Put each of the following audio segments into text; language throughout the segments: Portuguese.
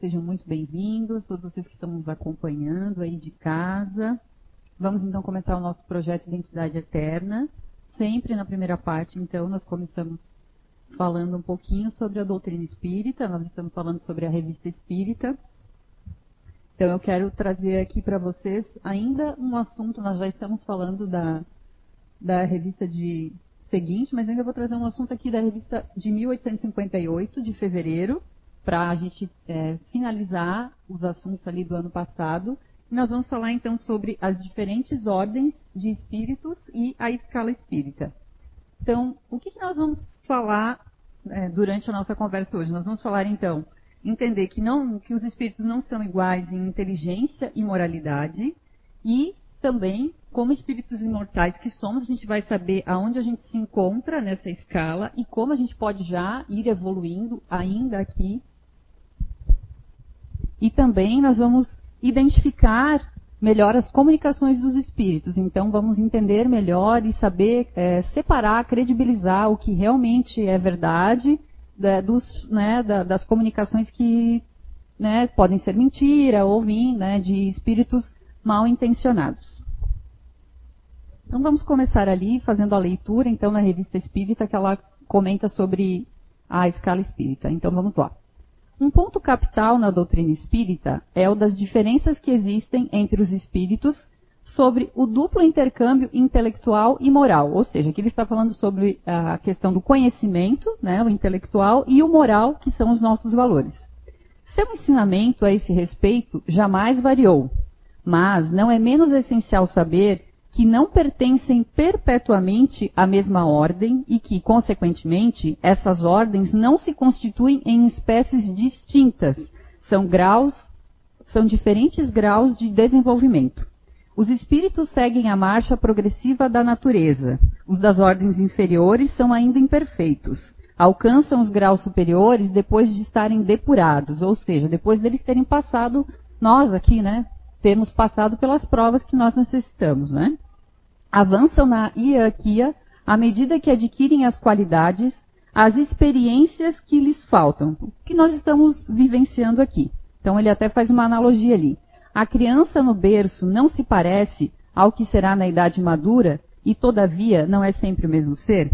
Sejam muito bem-vindos, todos vocês que estão nos acompanhando aí de casa. Vamos então começar o nosso projeto Identidade Eterna. Sempre na primeira parte, então, nós começamos falando um pouquinho sobre a doutrina espírita, nós estamos falando sobre a revista espírita. Então eu quero trazer aqui para vocês ainda um assunto, nós já estamos falando da, da revista de seguinte, mas ainda vou trazer um assunto aqui da revista de 1858, de fevereiro, para a gente é, finalizar os assuntos ali do ano passado. Nós vamos falar então sobre as diferentes ordens de espíritos e a escala espírita. Então, o que, que nós vamos falar é, durante a nossa conversa hoje? Nós vamos falar então, entender que, não, que os espíritos não são iguais em inteligência e moralidade e também, como espíritos imortais que somos, a gente vai saber aonde a gente se encontra nessa escala e como a gente pode já ir evoluindo ainda aqui e também nós vamos identificar melhor as comunicações dos espíritos. Então, vamos entender melhor e saber é, separar, credibilizar o que realmente é verdade da, dos, né, da, das comunicações que né, podem ser mentira ou vir né, de espíritos mal intencionados. Então, vamos começar ali fazendo a leitura, então, na revista espírita, que ela comenta sobre a escala espírita. Então, vamos lá. Um ponto capital na doutrina espírita é o das diferenças que existem entre os espíritos sobre o duplo intercâmbio intelectual e moral. Ou seja, aqui ele está falando sobre a questão do conhecimento, né, o intelectual, e o moral, que são os nossos valores. Seu ensinamento a esse respeito jamais variou, mas não é menos essencial saber que não pertencem perpetuamente à mesma ordem e que, consequentemente, essas ordens não se constituem em espécies distintas, são graus, são diferentes graus de desenvolvimento. Os espíritos seguem a marcha progressiva da natureza. Os das ordens inferiores são ainda imperfeitos. Alcançam os graus superiores depois de estarem depurados, ou seja, depois deles terem passado, nós aqui, né, termos passado pelas provas que nós necessitamos, né? Avançam na hierarquia à medida que adquirem as qualidades, as experiências que lhes faltam, que nós estamos vivenciando aqui. Então ele até faz uma analogia ali. A criança no berço não se parece ao que será na idade madura e todavia não é sempre o mesmo ser?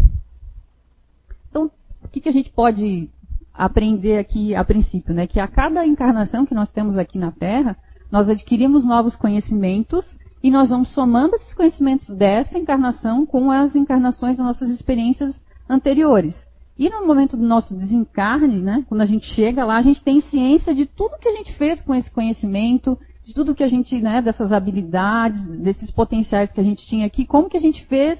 Então, o que, que a gente pode aprender aqui a princípio, né? Que a cada encarnação que nós temos aqui na Terra, nós adquirimos novos conhecimentos e nós vamos somando esses conhecimentos dessa encarnação com as encarnações das nossas experiências anteriores. E no momento do nosso desencarne, né, quando a gente chega lá, a gente tem ciência de tudo que a gente fez com esse conhecimento, de tudo que a gente, né, dessas habilidades, desses potenciais que a gente tinha aqui, como que a gente fez,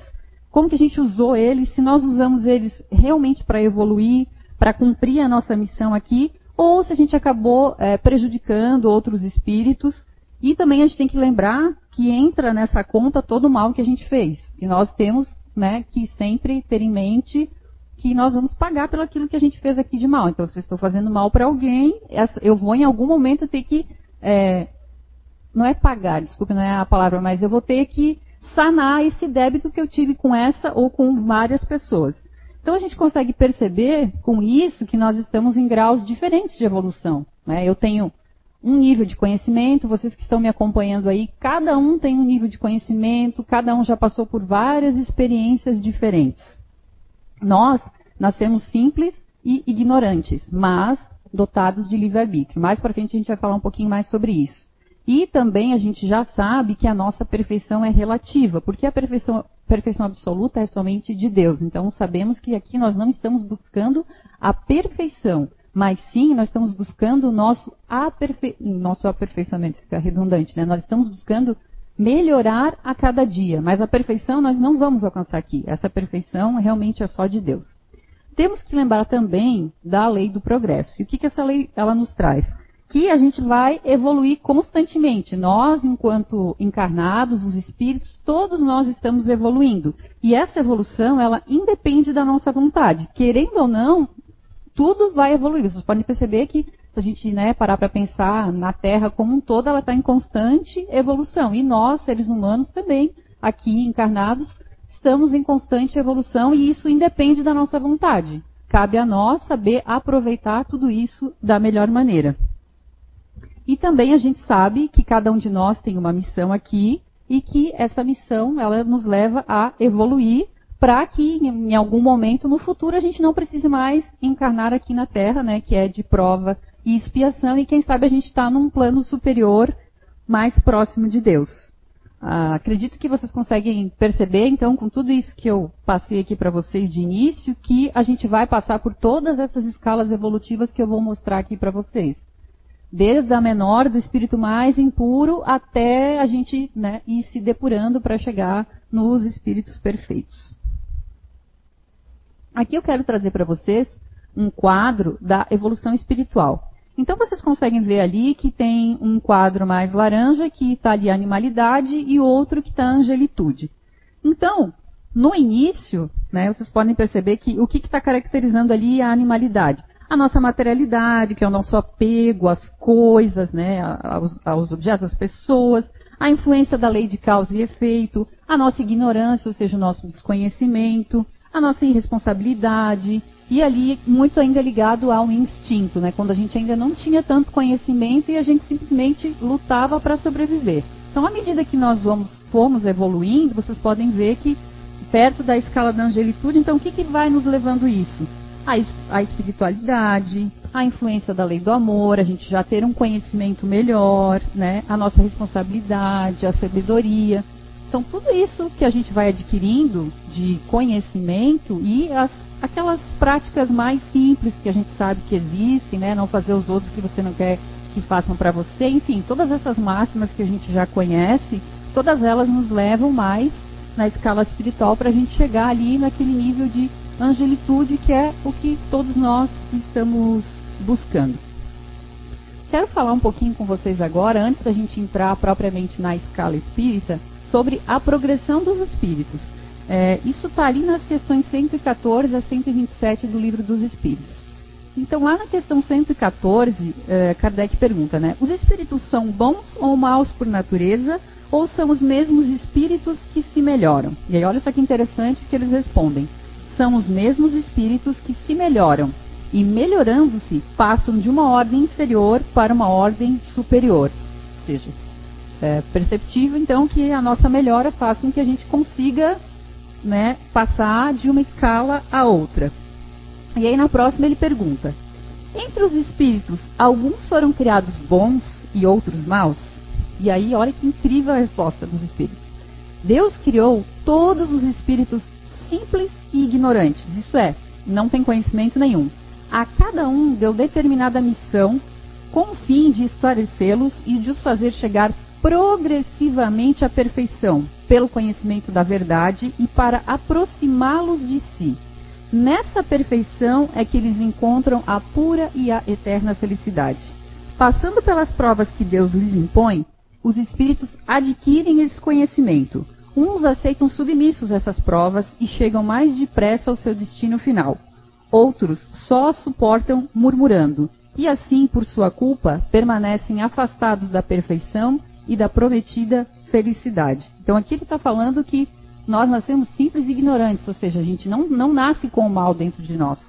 como que a gente usou eles, se nós usamos eles realmente para evoluir, para cumprir a nossa missão aqui, ou se a gente acabou é, prejudicando outros espíritos. E também a gente tem que lembrar que entra nessa conta todo o mal que a gente fez. E nós temos né, que sempre ter em mente que nós vamos pagar pelo aquilo que a gente fez aqui de mal. Então, se eu estou fazendo mal para alguém, eu vou em algum momento ter que. É, não é pagar, desculpe, não é a palavra, mas eu vou ter que sanar esse débito que eu tive com essa ou com várias pessoas. Então a gente consegue perceber com isso que nós estamos em graus diferentes de evolução. Né? Eu tenho um nível de conhecimento, vocês que estão me acompanhando aí, cada um tem um nível de conhecimento, cada um já passou por várias experiências diferentes. Nós nascemos simples e ignorantes, mas dotados de livre-arbítrio. Mais para frente a gente vai falar um pouquinho mais sobre isso. E também a gente já sabe que a nossa perfeição é relativa, porque a perfeição, perfeição absoluta é somente de Deus. Então sabemos que aqui nós não estamos buscando a perfeição, mas sim nós estamos buscando o nosso, aperfei... nosso aperfeiçoamento, fica redundante, né? Nós estamos buscando melhorar a cada dia, mas a perfeição nós não vamos alcançar aqui. Essa perfeição realmente é só de Deus. Temos que lembrar também da lei do progresso. E o que, que essa lei ela nos traz? que a gente vai evoluir constantemente. Nós, enquanto encarnados, os espíritos, todos nós estamos evoluindo. E essa evolução, ela independe da nossa vontade. Querendo ou não, tudo vai evoluir. Vocês podem perceber que se a gente né, parar para pensar na Terra como um todo, ela está em constante evolução. E nós, seres humanos, também, aqui encarnados, estamos em constante evolução e isso independe da nossa vontade. Cabe a nós saber aproveitar tudo isso da melhor maneira. E também a gente sabe que cada um de nós tem uma missão aqui e que essa missão ela nos leva a evoluir para que em algum momento no futuro a gente não precise mais encarnar aqui na Terra, né, que é de prova e expiação, e quem sabe a gente está num plano superior mais próximo de Deus. Ah, acredito que vocês conseguem perceber, então, com tudo isso que eu passei aqui para vocês de início, que a gente vai passar por todas essas escalas evolutivas que eu vou mostrar aqui para vocês. Desde a menor, do espírito mais impuro, até a gente né, ir se depurando para chegar nos espíritos perfeitos. Aqui eu quero trazer para vocês um quadro da evolução espiritual. Então vocês conseguem ver ali que tem um quadro mais laranja que está ali a animalidade e outro que está a angelitude. Então, no início, né, vocês podem perceber que o que está caracterizando ali a animalidade. A nossa materialidade, que é o nosso apego às coisas, né, aos, aos objetos, às pessoas, a influência da lei de causa e efeito, a nossa ignorância, ou seja, o nosso desconhecimento, a nossa irresponsabilidade, e ali muito ainda ligado ao instinto, né? Quando a gente ainda não tinha tanto conhecimento e a gente simplesmente lutava para sobreviver. Então, à medida que nós vamos, fomos evoluindo, vocês podem ver que perto da escala da angelitude, então o que, que vai nos levando isso? A, a espiritualidade, a influência da lei do amor, a gente já ter um conhecimento melhor, né? A nossa responsabilidade, a sabedoria. Então, tudo isso que a gente vai adquirindo de conhecimento e as, aquelas práticas mais simples que a gente sabe que existem, né? Não fazer os outros que você não quer que façam para você, enfim, todas essas máximas que a gente já conhece, todas elas nos levam mais na escala espiritual para a gente chegar ali naquele nível de angelitude que é o que todos nós estamos buscando. Quero falar um pouquinho com vocês agora, antes da gente entrar propriamente na escala espírita, sobre a progressão dos espíritos. É, isso está ali nas questões 114 a 127 do Livro dos Espíritos. Então, lá na questão 114, é, Kardec pergunta, né? Os espíritos são bons ou maus por natureza, ou são os mesmos espíritos que se melhoram? E aí, olha só que interessante que eles respondem. São os mesmos espíritos que se melhoram, e melhorando-se, passam de uma ordem inferior para uma ordem superior. Ou seja, é perceptível, então, que a nossa melhora faz com que a gente consiga né, passar de uma escala a outra. E aí na próxima ele pergunta: entre os espíritos, alguns foram criados bons e outros maus? E aí, olha que incrível a resposta dos espíritos. Deus criou todos os espíritos simples e ignorantes, isto é, não tem conhecimento nenhum. A cada um deu determinada missão com o fim de esclarecê-los e de os fazer chegar progressivamente à perfeição, pelo conhecimento da verdade e para aproximá-los de si. Nessa perfeição é que eles encontram a pura e a eterna felicidade. Passando pelas provas que Deus lhes impõe, os espíritos adquirem esse conhecimento. Uns aceitam submissos essas provas e chegam mais depressa ao seu destino final. Outros só suportam murmurando, e assim, por sua culpa, permanecem afastados da perfeição e da prometida felicidade. Então aqui ele está falando que nós nascemos simples e ignorantes, ou seja, a gente não, não nasce com o mal dentro de nós.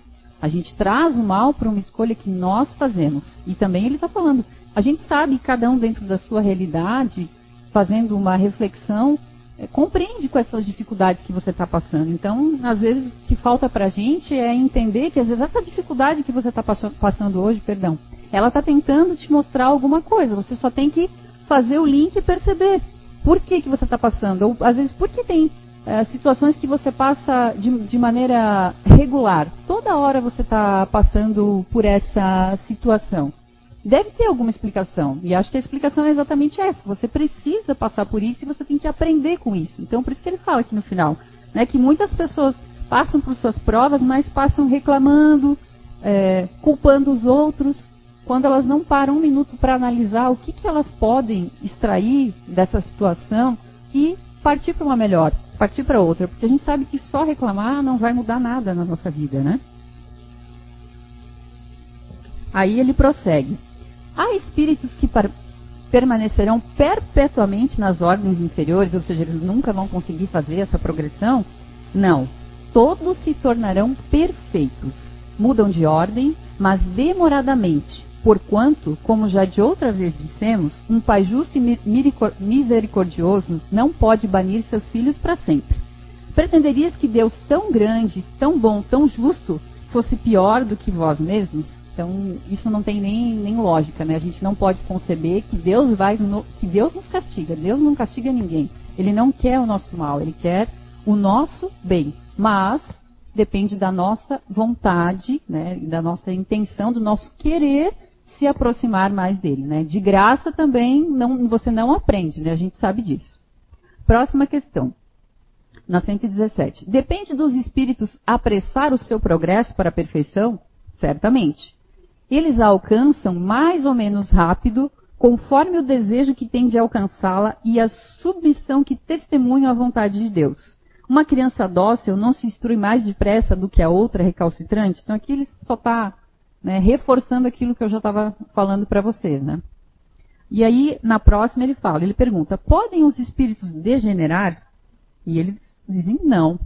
A gente traz o mal para uma escolha que nós fazemos. E também ele está falando, a gente sabe, cada um dentro da sua realidade, fazendo uma reflexão, é, compreende com essas dificuldades que você está passando. Então, às vezes, o que falta para a gente é entender que, às vezes, essa dificuldade que você está passando hoje, perdão, ela está tentando te mostrar alguma coisa. Você só tem que fazer o link e perceber por que, que você está passando. Ou, às vezes, por que tem é, situações que você passa de, de maneira regular. Toda hora você está passando por essa situação. Deve ter alguma explicação. E acho que a explicação é exatamente essa. Você precisa passar por isso e você tem que aprender com isso. Então, por isso que ele fala aqui no final. Né, que muitas pessoas passam por suas provas, mas passam reclamando, é, culpando os outros quando elas não param um minuto para analisar o que, que elas podem extrair dessa situação e partir para uma melhor, partir para outra, porque a gente sabe que só reclamar não vai mudar nada na nossa vida, né? Aí ele prossegue. Há espíritos que permanecerão perpetuamente nas ordens inferiores, ou seja, eles nunca vão conseguir fazer essa progressão? Não. Todos se tornarão perfeitos. Mudam de ordem, mas demoradamente, Porquanto, como já de outra vez dissemos, um pai justo e misericordioso não pode banir seus filhos para sempre. Pretenderias que Deus tão grande, tão bom, tão justo fosse pior do que vós mesmos? Então, isso não tem nem, nem lógica, né? A gente não pode conceber que Deus vai no, que Deus nos castiga. Deus não castiga ninguém. Ele não quer o nosso mal, ele quer o nosso bem. Mas depende da nossa vontade, né, da nossa intenção, do nosso querer se aproximar mais dele. Né? De graça também não, você não aprende, né? a gente sabe disso. Próxima questão. Na 117. Depende dos espíritos apressar o seu progresso para a perfeição? Certamente. Eles a alcançam mais ou menos rápido, conforme o desejo que tem de alcançá-la e a submissão que testemunha a vontade de Deus. Uma criança dócil não se instrui mais depressa do que a outra recalcitrante? Então aqui ele só está né, reforçando aquilo que eu já estava falando para vocês. Né? E aí, na próxima, ele fala, ele pergunta, podem os espíritos degenerar? E eles dizem não.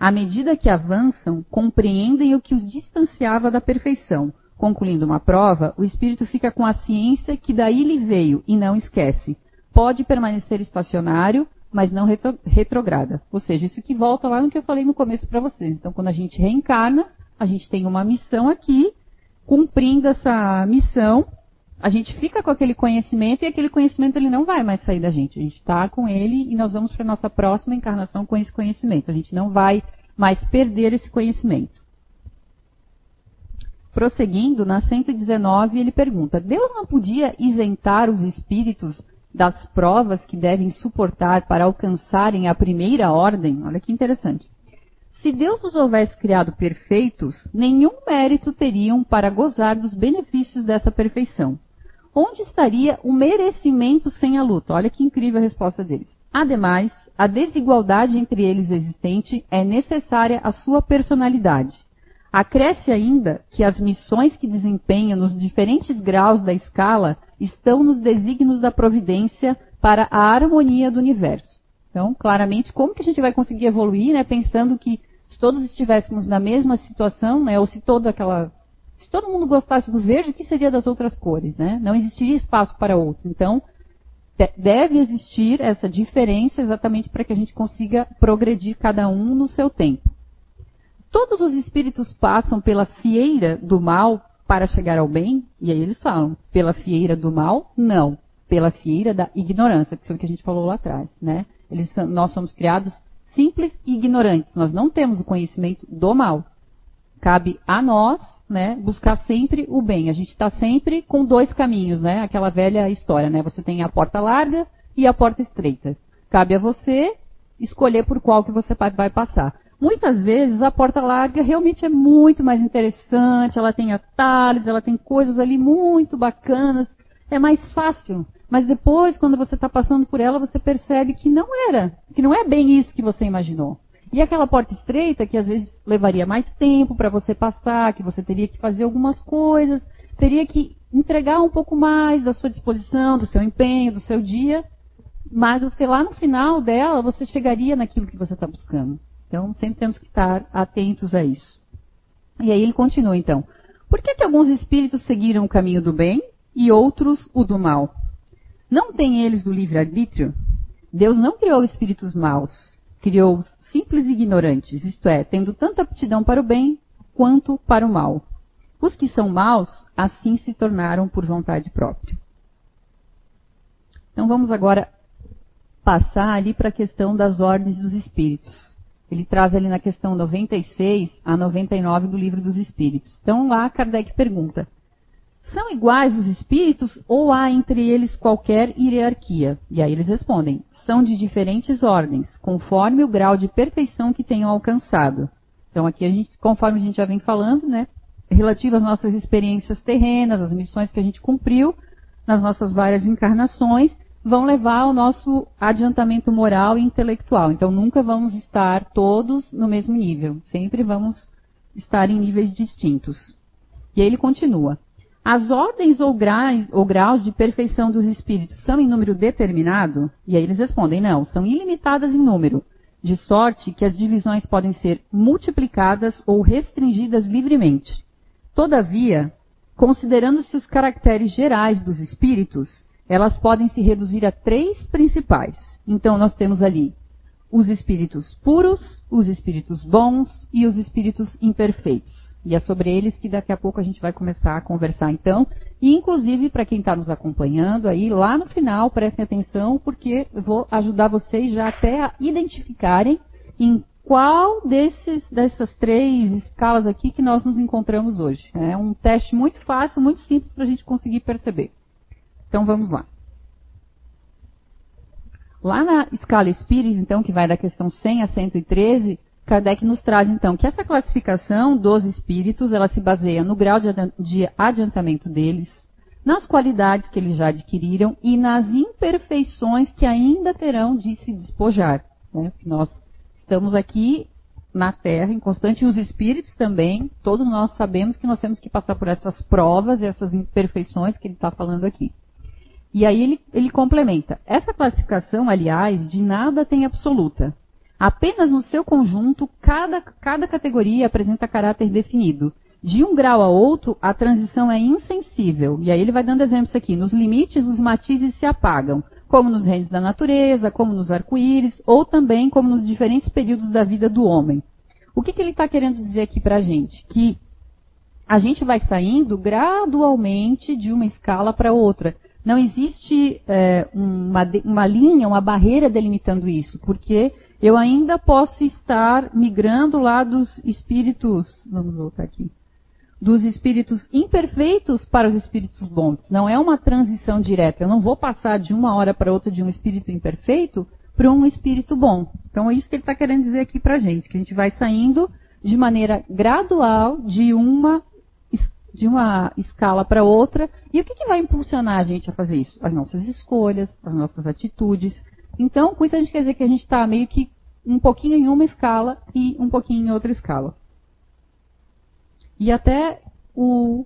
À medida que avançam, compreendem o que os distanciava da perfeição. Concluindo uma prova, o espírito fica com a ciência que daí lhe veio e não esquece. Pode permanecer estacionário, mas não retro, retrograda. Ou seja, isso que volta lá no que eu falei no começo para vocês. Então, quando a gente reencarna, a gente tem uma missão aqui, cumprindo essa missão, a gente fica com aquele conhecimento e aquele conhecimento ele não vai mais sair da gente. A gente está com ele e nós vamos para a nossa próxima encarnação com esse conhecimento. A gente não vai mais perder esse conhecimento. Prosseguindo, na 119, ele pergunta: Deus não podia isentar os espíritos das provas que devem suportar para alcançarem a primeira ordem, olha que interessante. Se Deus os houvesse criado perfeitos, nenhum mérito teriam para gozar dos benefícios dessa perfeição. Onde estaria o merecimento sem a luta? Olha que incrível a resposta deles. Ademais, a desigualdade entre eles existente é necessária à sua personalidade. Acresce ainda que as missões que desempenham nos diferentes graus da escala estão nos desígnios da providência para a harmonia do universo. Então, claramente, como que a gente vai conseguir evoluir, né, pensando que se todos estivéssemos na mesma situação, né, ou se toda aquela se todo mundo gostasse do verde, o que seria das outras cores, né? Não existiria espaço para outro. Então, deve existir essa diferença exatamente para que a gente consiga progredir cada um no seu tempo. Todos os espíritos passam pela fieira do mal para chegar ao bem? E aí eles falam, pela fieira do mal? Não. Pela fieira da ignorância, que foi o que a gente falou lá atrás, né? Eles, nós somos criados simples e ignorantes. Nós não temos o conhecimento do mal. Cabe a nós, né, buscar sempre o bem. A gente está sempre com dois caminhos, né? Aquela velha história, né? Você tem a porta larga e a porta estreita. Cabe a você escolher por qual que você vai passar. Muitas vezes a porta larga realmente é muito mais interessante, ela tem atalhos, ela tem coisas ali muito bacanas, é mais fácil. Mas depois, quando você está passando por ela, você percebe que não era, que não é bem isso que você imaginou. E aquela porta estreita, que às vezes levaria mais tempo para você passar, que você teria que fazer algumas coisas, teria que entregar um pouco mais da sua disposição, do seu empenho, do seu dia, mas você lá no final dela, você chegaria naquilo que você está buscando. Então, sempre temos que estar atentos a isso. E aí ele continua, então. Por que, que alguns espíritos seguiram o caminho do bem e outros o do mal? Não têm eles do livre-arbítrio? Deus não criou espíritos maus, criou-os simples e ignorantes, isto é, tendo tanta aptidão para o bem quanto para o mal. Os que são maus, assim se tornaram por vontade própria. Então vamos agora passar ali para a questão das ordens dos espíritos. Ele traz ali na questão 96 a 99 do Livro dos Espíritos. Então lá Kardec pergunta: são iguais os espíritos ou há entre eles qualquer hierarquia? E aí eles respondem: são de diferentes ordens, conforme o grau de perfeição que tenham alcançado. Então aqui a gente, conforme a gente já vem falando, né, relativo às nossas experiências terrenas, as missões que a gente cumpriu nas nossas várias encarnações, vão levar ao nosso adiantamento moral e intelectual. Então nunca vamos estar todos no mesmo nível, sempre vamos estar em níveis distintos. E aí ele continua. As ordens ou graus, ou graus de perfeição dos espíritos são em número determinado? E aí eles respondem: não, são ilimitadas em número, de sorte que as divisões podem ser multiplicadas ou restringidas livremente. Todavia, Considerando-se os caracteres gerais dos espíritos, elas podem se reduzir a três principais. Então, nós temos ali os espíritos puros, os espíritos bons e os espíritos imperfeitos. E é sobre eles que daqui a pouco a gente vai começar a conversar então. E inclusive para quem está nos acompanhando aí, lá no final, prestem atenção, porque vou ajudar vocês já até a identificarem em qual desses, dessas três escalas aqui que nós nos encontramos hoje. É um teste muito fácil, muito simples para a gente conseguir perceber. Então vamos lá. Lá na escala espírita, então, que vai da questão 100 a 113, Kardec nos traz, então, que essa classificação dos espíritos, ela se baseia no grau de adiantamento deles, nas qualidades que eles já adquiriram e nas imperfeições que ainda terão de se despojar. Né? Nós estamos aqui na Terra em constante, e os espíritos também, todos nós sabemos que nós temos que passar por essas provas e essas imperfeições que ele está falando aqui. E aí ele, ele complementa. Essa classificação, aliás, de nada tem absoluta. Apenas no seu conjunto, cada, cada categoria apresenta caráter definido. De um grau a outro, a transição é insensível. E aí ele vai dando exemplos aqui. Nos limites, os matizes se apagam, como nos reinos da natureza, como nos arco-íris, ou também como nos diferentes períodos da vida do homem. O que, que ele está querendo dizer aqui para a gente? Que a gente vai saindo gradualmente de uma escala para outra. Não existe é, uma, uma linha, uma barreira delimitando isso, porque eu ainda posso estar migrando lá dos espíritos, vamos voltar aqui, dos espíritos imperfeitos para os espíritos bons. Não é uma transição direta. Eu não vou passar de uma hora para outra de um espírito imperfeito para um espírito bom. Então é isso que ele está querendo dizer aqui para a gente, que a gente vai saindo de maneira gradual de uma de uma escala para outra. E o que, que vai impulsionar a gente a fazer isso? As nossas escolhas, as nossas atitudes. Então, com isso a gente quer dizer que a gente está meio que um pouquinho em uma escala e um pouquinho em outra escala. E até o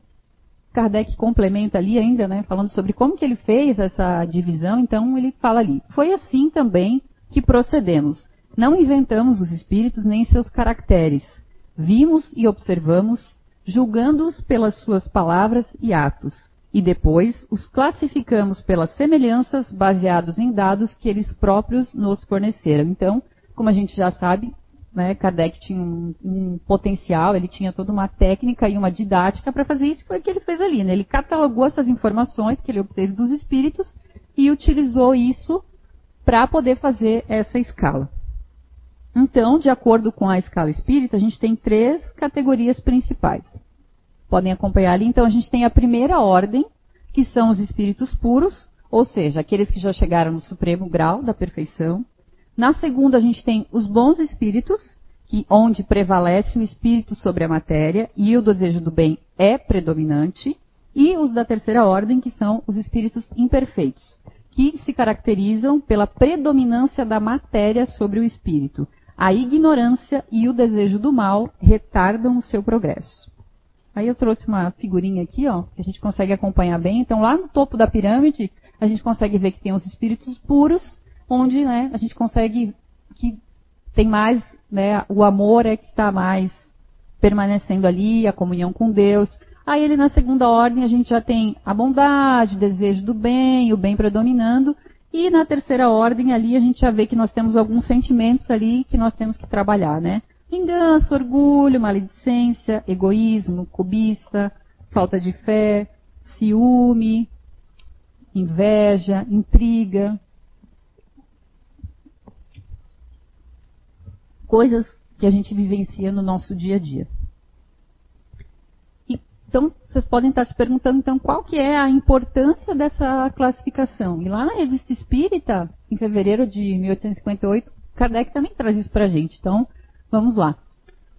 Kardec complementa ali ainda, né, falando sobre como que ele fez essa divisão, então ele fala ali. Foi assim também que procedemos. Não inventamos os espíritos nem seus caracteres. Vimos e observamos julgando-os pelas suas palavras e atos, e depois os classificamos pelas semelhanças baseados em dados que eles próprios nos forneceram. Então, como a gente já sabe, né, Kardec tinha um, um, potencial, ele tinha toda uma técnica e uma didática para fazer isso, foi o que ele fez ali. Né? Ele catalogou essas informações que ele obteve dos espíritos e utilizou isso para poder fazer essa escala. Então, de acordo com a escala espírita, a gente tem três categorias principais. Podem acompanhar ali. Então, a gente tem a primeira ordem, que são os espíritos puros, ou seja, aqueles que já chegaram no supremo grau da perfeição. Na segunda, a gente tem os bons espíritos, que onde prevalece o espírito sobre a matéria e o desejo do bem é predominante. E os da terceira ordem, que são os espíritos imperfeitos, que se caracterizam pela predominância da matéria sobre o espírito a ignorância e o desejo do mal retardam o seu progresso. Aí eu trouxe uma figurinha aqui, ó, que a gente consegue acompanhar bem. Então, lá no topo da pirâmide, a gente consegue ver que tem os espíritos puros, onde né, a gente consegue que tem mais, né, o amor é que está mais permanecendo ali, a comunhão com Deus. Aí ele na segunda ordem a gente já tem a bondade, o desejo do bem, o bem predominando, e na terceira ordem ali a gente já vê que nós temos alguns sentimentos ali que nós temos que trabalhar, né? Vingança, orgulho, maledicência, egoísmo, cobiça, falta de fé, ciúme, inveja, intriga. Coisas que a gente vivencia no nosso dia a dia. Então, vocês podem estar se perguntando, então, qual que é a importância dessa classificação? E lá na Revista Espírita, em fevereiro de 1858, Kardec também traz isso para a gente. Então, vamos lá.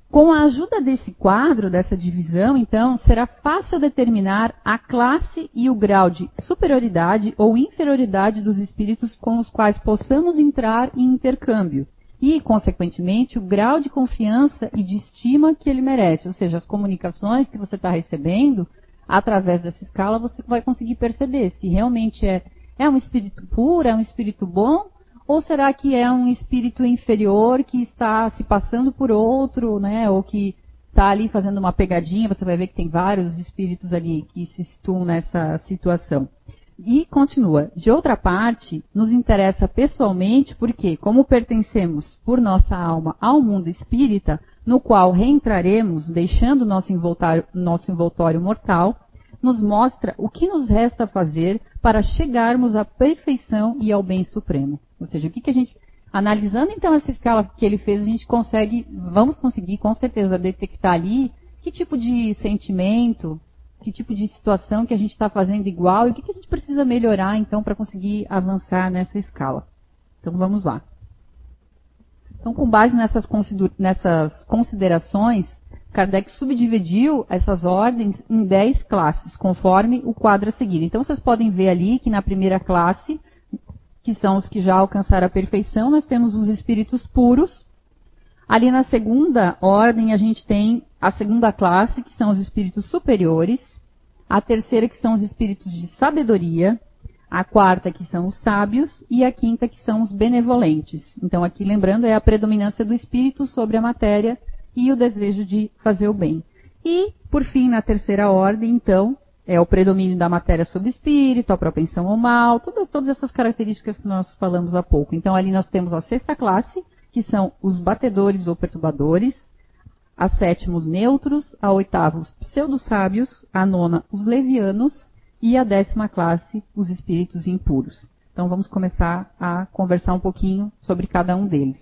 Com a ajuda desse quadro, dessa divisão, então, será fácil determinar a classe e o grau de superioridade ou inferioridade dos espíritos com os quais possamos entrar em intercâmbio e, consequentemente, o grau de confiança e de estima que ele merece. Ou seja, as comunicações que você está recebendo, através dessa escala, você vai conseguir perceber se realmente é, é um espírito puro, é um espírito bom, ou será que é um espírito inferior que está se passando por outro, né, ou que está ali fazendo uma pegadinha, você vai ver que tem vários espíritos ali que se situam nessa situação. E continua. De outra parte, nos interessa pessoalmente porque, como pertencemos por nossa alma ao mundo espírita, no qual reentraremos, deixando nosso envoltório, nosso envoltório mortal, nos mostra o que nos resta fazer para chegarmos à perfeição e ao bem supremo. Ou seja, o que, que a gente. Analisando então essa escala que ele fez, a gente consegue, vamos conseguir com certeza detectar ali que tipo de sentimento, que tipo de situação que a gente está fazendo igual e o que, que a gente precisa melhorar então para conseguir avançar nessa escala. Então vamos lá. Então, com base nessas, nessas considerações, Kardec subdividiu essas ordens em 10 classes, conforme o quadro a seguir. Então, vocês podem ver ali que na primeira classe, que são os que já alcançaram a perfeição, nós temos os espíritos puros. Ali na segunda ordem, a gente tem a segunda classe, que são os espíritos superiores, a terceira, que são os espíritos de sabedoria, a quarta, que são os sábios, e a quinta, que são os benevolentes. Então, aqui lembrando, é a predominância do espírito sobre a matéria e o desejo de fazer o bem. E, por fim, na terceira ordem, então, é o predomínio da matéria sobre o espírito, a propensão ao mal, tudo, todas essas características que nós falamos há pouco. Então, ali nós temos a sexta classe, que são os batedores ou perturbadores, a sétima os neutros, a oitava os pseudo-sábios, a nona os levianos e a décima classe os espíritos impuros. Então vamos começar a conversar um pouquinho sobre cada um deles.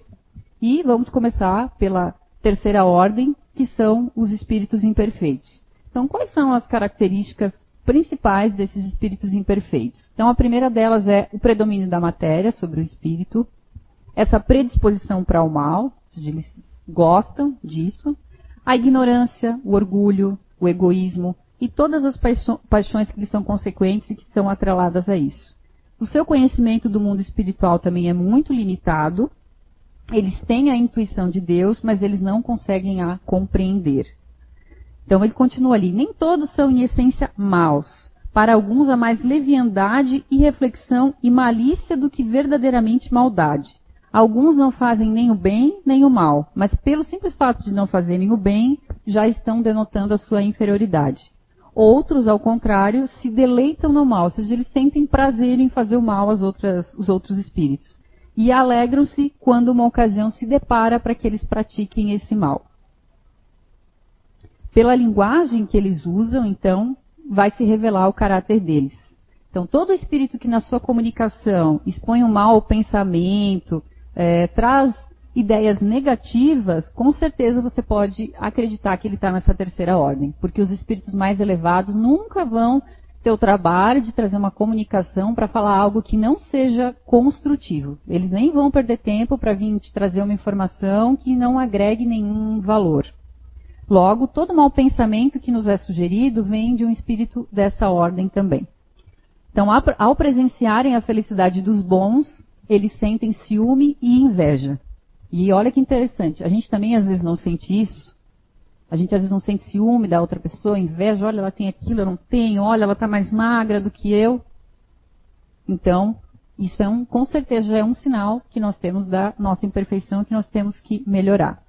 E vamos começar pela terceira ordem, que são os espíritos imperfeitos. Então quais são as características principais desses espíritos imperfeitos? Então a primeira delas é o predomínio da matéria sobre o espírito, essa predisposição para o mal, eles gostam disso, a ignorância, o orgulho, o egoísmo e todas as paixões que são consequentes e que são atreladas a isso. O seu conhecimento do mundo espiritual também é muito limitado. Eles têm a intuição de Deus, mas eles não conseguem a compreender. Então ele continua ali: nem todos são em essência maus. Para alguns há mais leviandade e reflexão e malícia do que verdadeiramente maldade. Alguns não fazem nem o bem nem o mal, mas pelo simples fato de não fazerem o bem, já estão denotando a sua inferioridade. Outros, ao contrário, se deleitam no mal, ou seja, eles sentem prazer em fazer o mal aos outras, os outros espíritos. E alegram-se quando uma ocasião se depara para que eles pratiquem esse mal. Pela linguagem que eles usam, então, vai se revelar o caráter deles. Então, todo espírito que na sua comunicação expõe um mau pensamento, é, traz ideias negativas, com certeza você pode acreditar que ele está nessa terceira ordem, porque os espíritos mais elevados nunca vão ter o trabalho de trazer uma comunicação para falar algo que não seja construtivo. Eles nem vão perder tempo para vir te trazer uma informação que não agregue nenhum valor. Logo, todo mau pensamento que nos é sugerido vem de um espírito dessa ordem também. Então, ao presenciarem a felicidade dos bons, eles sentem ciúme e inveja. E olha que interessante, a gente também às vezes não sente isso. A gente às vezes não sente ciúme da outra pessoa, inveja, olha, ela tem aquilo, eu não tenho, olha, ela está mais magra do que eu. Então, isso é um, com certeza é um sinal que nós temos da nossa imperfeição que nós temos que melhorar.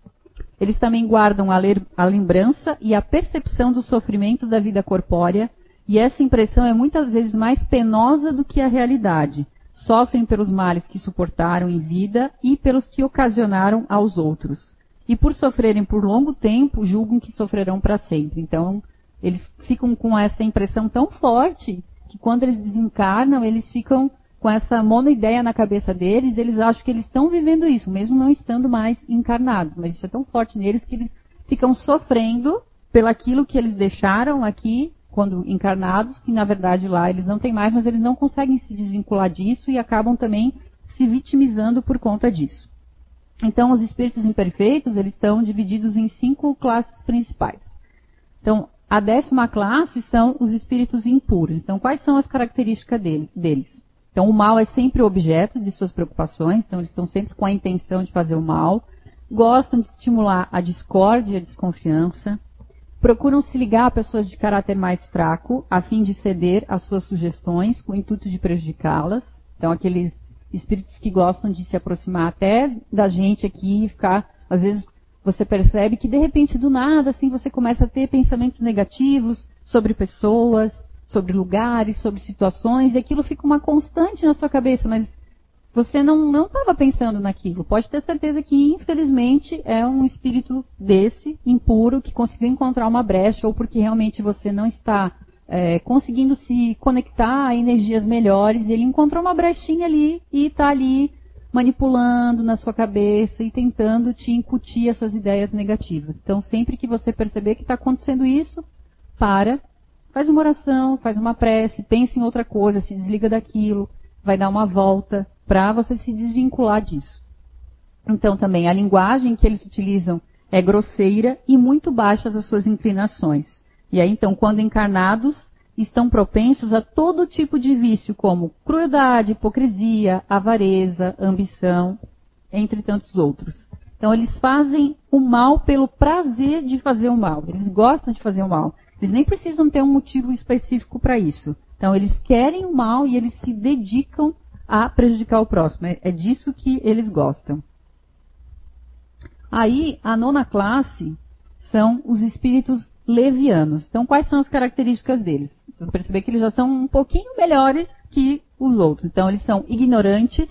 Eles também guardam a, ler, a lembrança e a percepção dos sofrimentos da vida corpórea, e essa impressão é muitas vezes mais penosa do que a realidade, sofrem pelos males que suportaram em vida e pelos que ocasionaram aos outros. E por sofrerem por longo tempo, julgam que sofrerão para sempre. Então, eles ficam com essa impressão tão forte que quando eles desencarnam, eles ficam com essa monoideia na cabeça deles, eles acham que eles estão vivendo isso, mesmo não estando mais encarnados. Mas isso é tão forte neles que eles ficam sofrendo pelaquilo que eles deixaram aqui quando encarnados, que na verdade lá eles não têm mais, mas eles não conseguem se desvincular disso e acabam também se vitimizando por conta disso. Então, os espíritos imperfeitos, eles estão divididos em cinco classes principais. Então, a décima classe são os espíritos impuros. Então, quais são as características dele, deles? Então, o mal é sempre o objeto de suas preocupações, então eles estão sempre com a intenção de fazer o mal, gostam de estimular a discórdia e a desconfiança, procuram se ligar a pessoas de caráter mais fraco, a fim de ceder às suas sugestões, com o intuito de prejudicá-las. Então, aqueles espíritos que gostam de se aproximar até da gente aqui e ficar, às vezes, você percebe que de repente do nada assim você começa a ter pensamentos negativos sobre pessoas, sobre lugares, sobre situações, e aquilo fica uma constante na sua cabeça, mas você não estava pensando naquilo. Pode ter certeza que, infelizmente, é um espírito desse, impuro, que conseguiu encontrar uma brecha, ou porque realmente você não está é, conseguindo se conectar a energias melhores, ele encontrou uma brechinha ali e está ali manipulando na sua cabeça e tentando te incutir essas ideias negativas. Então, sempre que você perceber que está acontecendo isso, para, faz uma oração, faz uma prece, pense em outra coisa, se desliga daquilo, vai dar uma volta para você se desvincular disso. Então, também, a linguagem que eles utilizam é grosseira e muito baixas as suas inclinações. E aí, então, quando encarnados, estão propensos a todo tipo de vício, como crueldade, hipocrisia, avareza, ambição, entre tantos outros. Então, eles fazem o mal pelo prazer de fazer o mal. Eles gostam de fazer o mal. Eles nem precisam ter um motivo específico para isso. Então, eles querem o mal e eles se dedicam a prejudicar o próximo. É, é disso que eles gostam. Aí, a nona classe são os espíritos levianos. Então, quais são as características deles? Vocês perceber que eles já são um pouquinho melhores que os outros. Então, eles são ignorantes,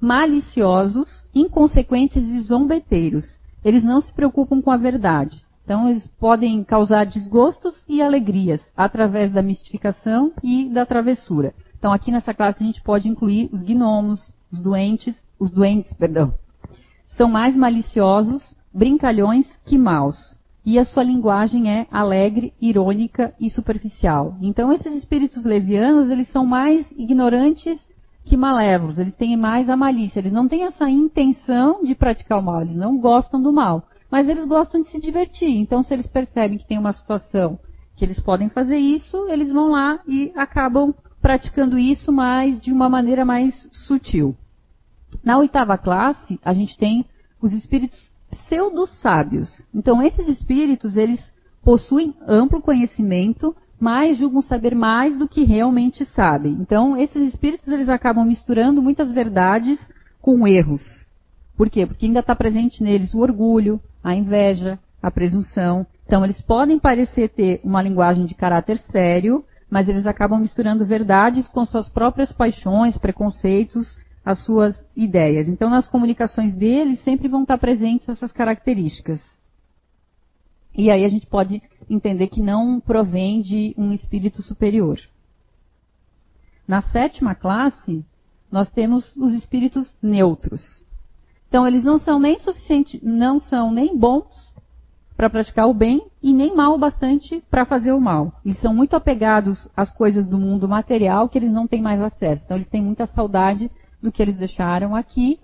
maliciosos, inconsequentes e zombeteiros. Eles não se preocupam com a verdade. Então, eles podem causar desgostos e alegrias através da mistificação e da travessura. Então, aqui nessa classe a gente pode incluir os gnomos, os doentes, os doentes, perdão. São mais maliciosos, brincalhões que maus e a sua linguagem é alegre, irônica e superficial. Então esses espíritos levianos, eles são mais ignorantes que malévolos, eles têm mais a malícia, eles não têm essa intenção de praticar o mal, eles não gostam do mal, mas eles gostam de se divertir. Então se eles percebem que tem uma situação que eles podem fazer isso, eles vão lá e acabam praticando isso, mas de uma maneira mais sutil. Na oitava classe, a gente tem os espíritos pseudo-sábios. Então, esses espíritos, eles possuem amplo conhecimento, mas julgam saber mais do que realmente sabem. Então, esses espíritos, eles acabam misturando muitas verdades com erros. Por quê? Porque ainda está presente neles o orgulho, a inveja, a presunção. Então, eles podem parecer ter uma linguagem de caráter sério, mas eles acabam misturando verdades com suas próprias paixões, preconceitos as suas ideias. Então, nas comunicações deles sempre vão estar presentes essas características. E aí a gente pode entender que não provém de um espírito superior. Na sétima classe, nós temos os espíritos neutros. Então, eles não são nem suficiente, não são nem bons para praticar o bem e nem mal bastante para fazer o mal. Eles são muito apegados às coisas do mundo material que eles não têm mais acesso. Então, eles têm muita saudade do que eles deixaram aqui.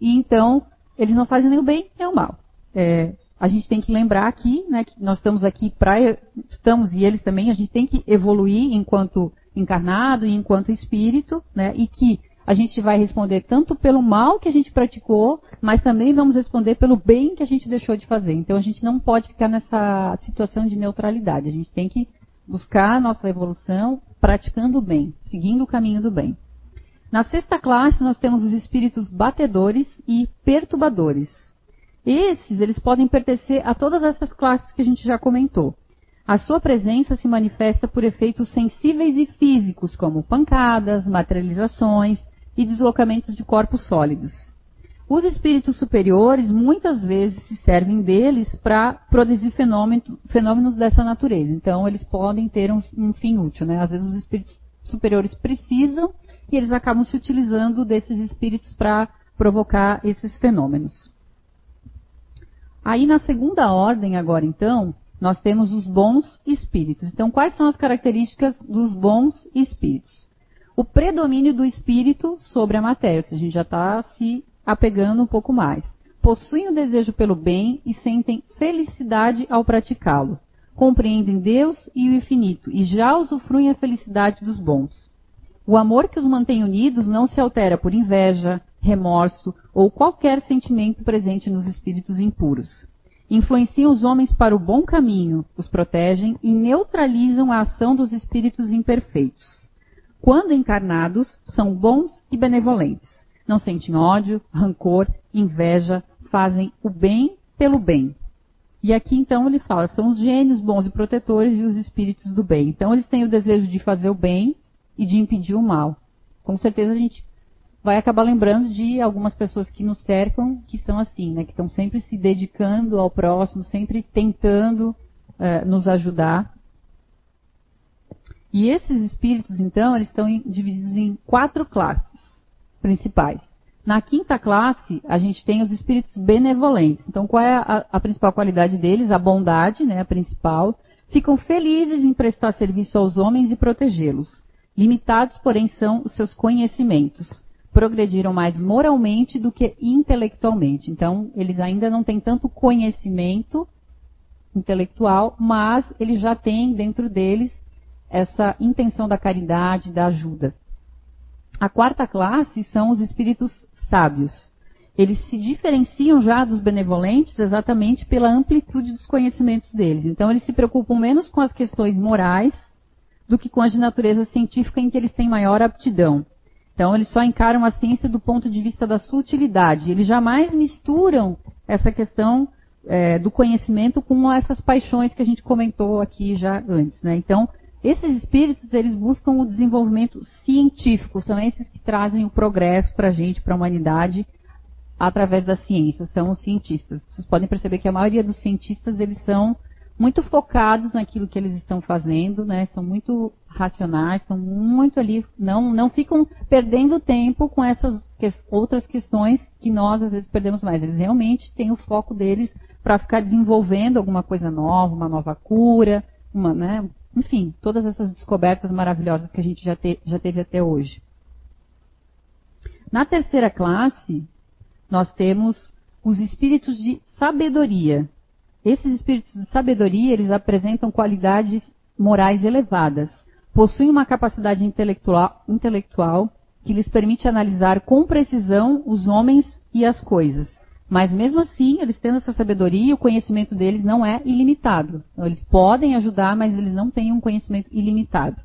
E então, eles não fazem nem o bem nem o mal. É, a gente tem que lembrar aqui, né, que nós estamos aqui para. Estamos, e eles também, a gente tem que evoluir enquanto encarnado e enquanto espírito, né, e que a gente vai responder tanto pelo mal que a gente praticou, mas também vamos responder pelo bem que a gente deixou de fazer. Então a gente não pode ficar nessa situação de neutralidade. A gente tem que buscar a nossa evolução praticando o bem, seguindo o caminho do bem. Na sexta classe, nós temos os espíritos batedores e perturbadores. Esses, eles podem pertencer a todas essas classes que a gente já comentou. A sua presença se manifesta por efeitos sensíveis e físicos, como pancadas, materializações e deslocamentos de corpos sólidos. Os espíritos superiores muitas vezes se servem deles para produzir fenômenos dessa natureza. Então, eles podem ter um, um fim útil. Né? Às vezes, os espíritos superiores precisam e eles acabam se utilizando desses espíritos para provocar esses fenômenos. Aí na segunda ordem, agora então, nós temos os bons espíritos. Então, quais são as características dos bons espíritos? O predomínio do espírito sobre a matéria, a gente já está se apegando um pouco mais. Possuem o desejo pelo bem e sentem felicidade ao praticá-lo. Compreendem Deus e o infinito e já usufruem a felicidade dos bons. O amor que os mantém unidos não se altera por inveja, remorso ou qualquer sentimento presente nos espíritos impuros. Influenciam os homens para o bom caminho, os protegem e neutralizam a ação dos espíritos imperfeitos. Quando encarnados, são bons e benevolentes. Não sentem ódio, rancor, inveja, fazem o bem pelo bem. E aqui então ele fala, são os gênios bons e protetores e os espíritos do bem. Então eles têm o desejo de fazer o bem e de impedir o mal. Com certeza a gente vai acabar lembrando de algumas pessoas que nos cercam que são assim, né? Que estão sempre se dedicando ao próximo, sempre tentando uh, nos ajudar. E esses espíritos, então, eles estão divididos em quatro classes principais. Na quinta classe, a gente tem os espíritos benevolentes. Então, qual é a, a principal qualidade deles? A bondade, né, a principal. Ficam felizes em prestar serviço aos homens e protegê-los. Limitados, porém, são os seus conhecimentos. Progrediram mais moralmente do que intelectualmente. Então, eles ainda não têm tanto conhecimento intelectual, mas eles já têm dentro deles essa intenção da caridade, da ajuda. A quarta classe são os espíritos sábios. Eles se diferenciam já dos benevolentes exatamente pela amplitude dos conhecimentos deles. Então, eles se preocupam menos com as questões morais do que com as de natureza científica em que eles têm maior aptidão. Então, eles só encaram a ciência do ponto de vista da sua utilidade. Eles jamais misturam essa questão é, do conhecimento com essas paixões que a gente comentou aqui já antes. Né? Então, esses espíritos, eles buscam o desenvolvimento científico, são esses que trazem o progresso para a gente, para a humanidade, através da ciência, são os cientistas. Vocês podem perceber que a maioria dos cientistas, eles são muito focados naquilo que eles estão fazendo, né? São muito racionais, estão muito ali, não, não ficam perdendo tempo com essas que, outras questões que nós às vezes perdemos mais. Eles realmente têm o foco deles para ficar desenvolvendo alguma coisa nova, uma nova cura, uma, né, enfim, todas essas descobertas maravilhosas que a gente já, te, já teve até hoje. Na terceira classe, nós temos os espíritos de sabedoria. Esses espíritos de sabedoria, eles apresentam qualidades morais elevadas. Possuem uma capacidade intelectual, intelectual que lhes permite analisar com precisão os homens e as coisas mas mesmo assim, eles tendo essa sabedoria, o conhecimento deles não é ilimitado. Então, eles podem ajudar, mas eles não têm um conhecimento ilimitado.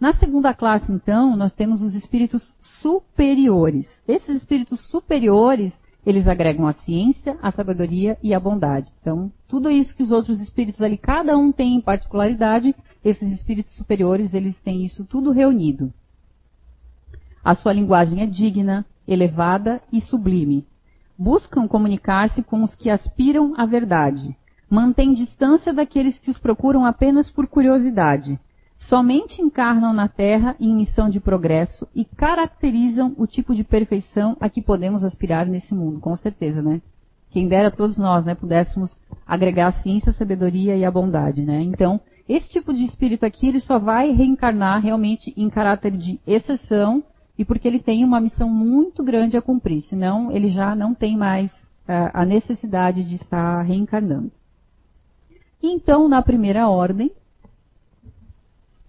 Na segunda classe, então, nós temos os espíritos superiores. Esses espíritos superiores, eles agregam a ciência, a sabedoria e a bondade. Então, tudo isso que os outros espíritos ali, cada um tem em particularidade, esses espíritos superiores, eles têm isso tudo reunido. A sua linguagem é digna, elevada e sublime buscam comunicar-se com os que aspiram à verdade, mantêm distância daqueles que os procuram apenas por curiosidade, somente encarnam na Terra em missão de progresso e caracterizam o tipo de perfeição a que podemos aspirar nesse mundo, com certeza, né? Quem dera todos nós, né, pudéssemos agregar a ciência, a sabedoria e a bondade, né? Então, esse tipo de espírito aqui, ele só vai reencarnar realmente em caráter de exceção e porque ele tem uma missão muito grande a cumprir, senão ele já não tem mais uh, a necessidade de estar reencarnando. Então, na primeira ordem,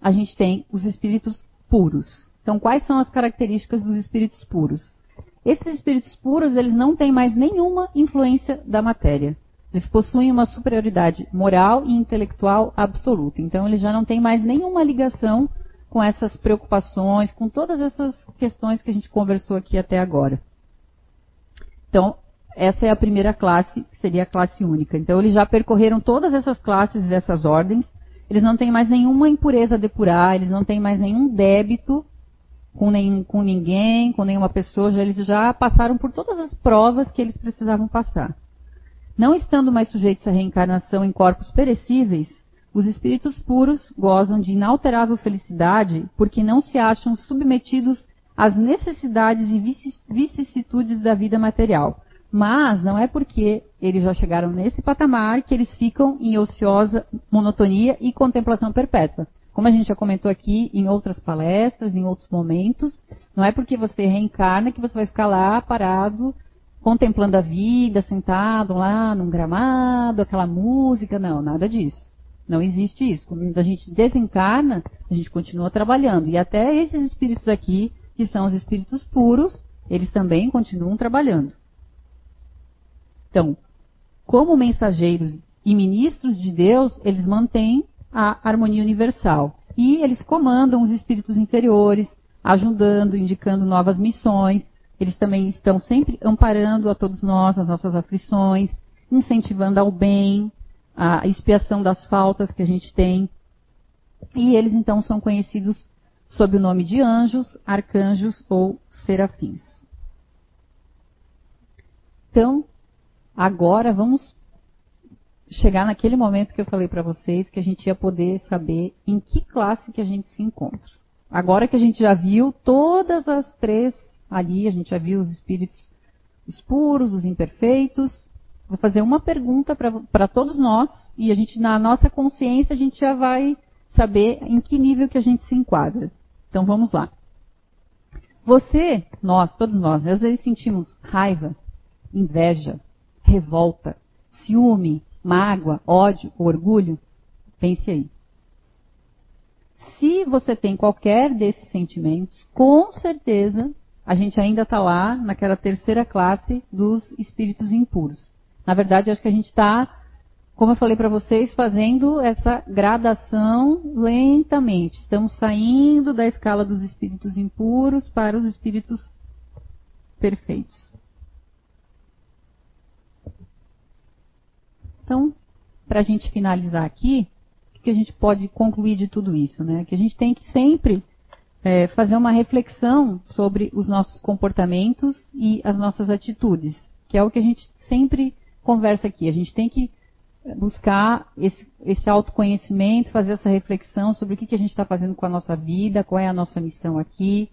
a gente tem os espíritos puros. Então, quais são as características dos espíritos puros? Esses espíritos puros, eles não têm mais nenhuma influência da matéria. Eles possuem uma superioridade moral e intelectual absoluta. Então, eles já não têm mais nenhuma ligação com essas preocupações, com todas essas questões que a gente conversou aqui até agora. Então, essa é a primeira classe, que seria a classe única. Então, eles já percorreram todas essas classes e essas ordens. Eles não têm mais nenhuma impureza a depurar, eles não têm mais nenhum débito com, nenhum, com ninguém, com nenhuma pessoa. Já, eles já passaram por todas as provas que eles precisavam passar. Não estando mais sujeitos à reencarnação em corpos perecíveis, os espíritos puros gozam de inalterável felicidade porque não se acham submetidos às necessidades e vicissitudes da vida material. Mas não é porque eles já chegaram nesse patamar que eles ficam em ociosa monotonia e contemplação perpétua. Como a gente já comentou aqui em outras palestras, em outros momentos, não é porque você reencarna que você vai ficar lá parado, contemplando a vida, sentado lá num gramado, aquela música, não, nada disso. Não existe isso. Quando a gente desencarna, a gente continua trabalhando. E até esses espíritos aqui, que são os espíritos puros, eles também continuam trabalhando. Então, como mensageiros e ministros de Deus, eles mantêm a harmonia universal. E eles comandam os espíritos inferiores, ajudando, indicando novas missões, Eles também estão sempre amparando a todos nós, as nossas aflições, incentivando ao bem, a expiação das faltas que a gente tem. E eles então são conhecidos sob o nome de anjos, arcanjos ou serafins. Então, agora vamos chegar naquele momento que eu falei para vocês que a gente ia poder saber em que classe que a gente se encontra. Agora que a gente já viu todas as três ali, a gente já viu os espíritos os puros, os imperfeitos. Vou fazer uma pergunta para todos nós e a gente na nossa consciência a gente já vai saber em que nível que a gente se enquadra. Então vamos lá. Você, nós, todos nós, às vezes sentimos raiva, inveja, revolta, ciúme, mágoa, ódio, orgulho? Pense aí. Se você tem qualquer desses sentimentos, com certeza a gente ainda está lá naquela terceira classe dos espíritos impuros. Na verdade, acho que a gente está como eu falei para vocês, fazendo essa gradação lentamente. Estamos saindo da escala dos espíritos impuros para os espíritos perfeitos. Então, para a gente finalizar aqui, o que a gente pode concluir de tudo isso? Né? Que a gente tem que sempre é, fazer uma reflexão sobre os nossos comportamentos e as nossas atitudes, que é o que a gente sempre conversa aqui. A gente tem que buscar esse, esse autoconhecimento, fazer essa reflexão sobre o que, que a gente está fazendo com a nossa vida, qual é a nossa missão aqui.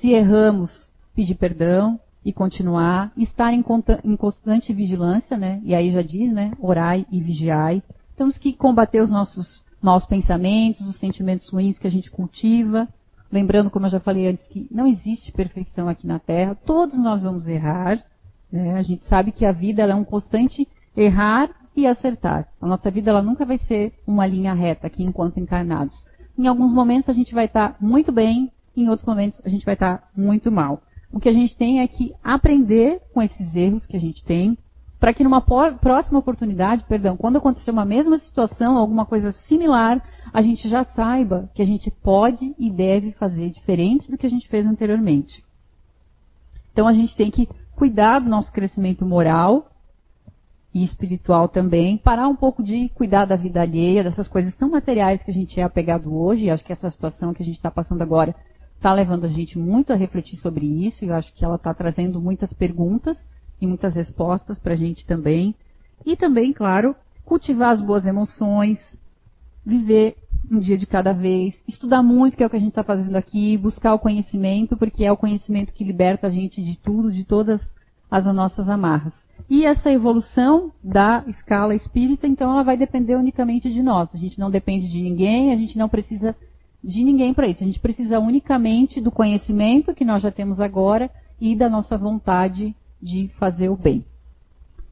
Se erramos, pedir perdão e continuar. Estar em, em constante vigilância, né? E aí já diz, né? Orai e vigiai. Temos que combater os nossos maus pensamentos, os sentimentos ruins que a gente cultiva. Lembrando, como eu já falei antes, que não existe perfeição aqui na Terra. Todos nós vamos errar. Né? A gente sabe que a vida é um constante errar e acertar. A nossa vida ela nunca vai ser uma linha reta aqui enquanto encarnados. Em alguns momentos a gente vai estar muito bem, em outros momentos a gente vai estar muito mal. O que a gente tem é que aprender com esses erros que a gente tem, para que numa próxima oportunidade, perdão, quando acontecer uma mesma situação, alguma coisa similar, a gente já saiba que a gente pode e deve fazer diferente do que a gente fez anteriormente. Então a gente tem que cuidar do nosso crescimento moral, e espiritual também, parar um pouco de cuidar da vida alheia, dessas coisas tão materiais que a gente é apegado hoje, e acho que essa situação que a gente está passando agora está levando a gente muito a refletir sobre isso, e eu acho que ela está trazendo muitas perguntas e muitas respostas para a gente também. E também, claro, cultivar as boas emoções, viver um dia de cada vez, estudar muito, que é o que a gente está fazendo aqui, buscar o conhecimento, porque é o conhecimento que liberta a gente de tudo, de todas as nossas amarras. E essa evolução da escala espírita, então, ela vai depender unicamente de nós. A gente não depende de ninguém, a gente não precisa de ninguém para isso. A gente precisa unicamente do conhecimento que nós já temos agora e da nossa vontade de fazer o bem.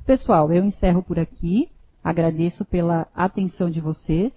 Pessoal, eu encerro por aqui. Agradeço pela atenção de vocês.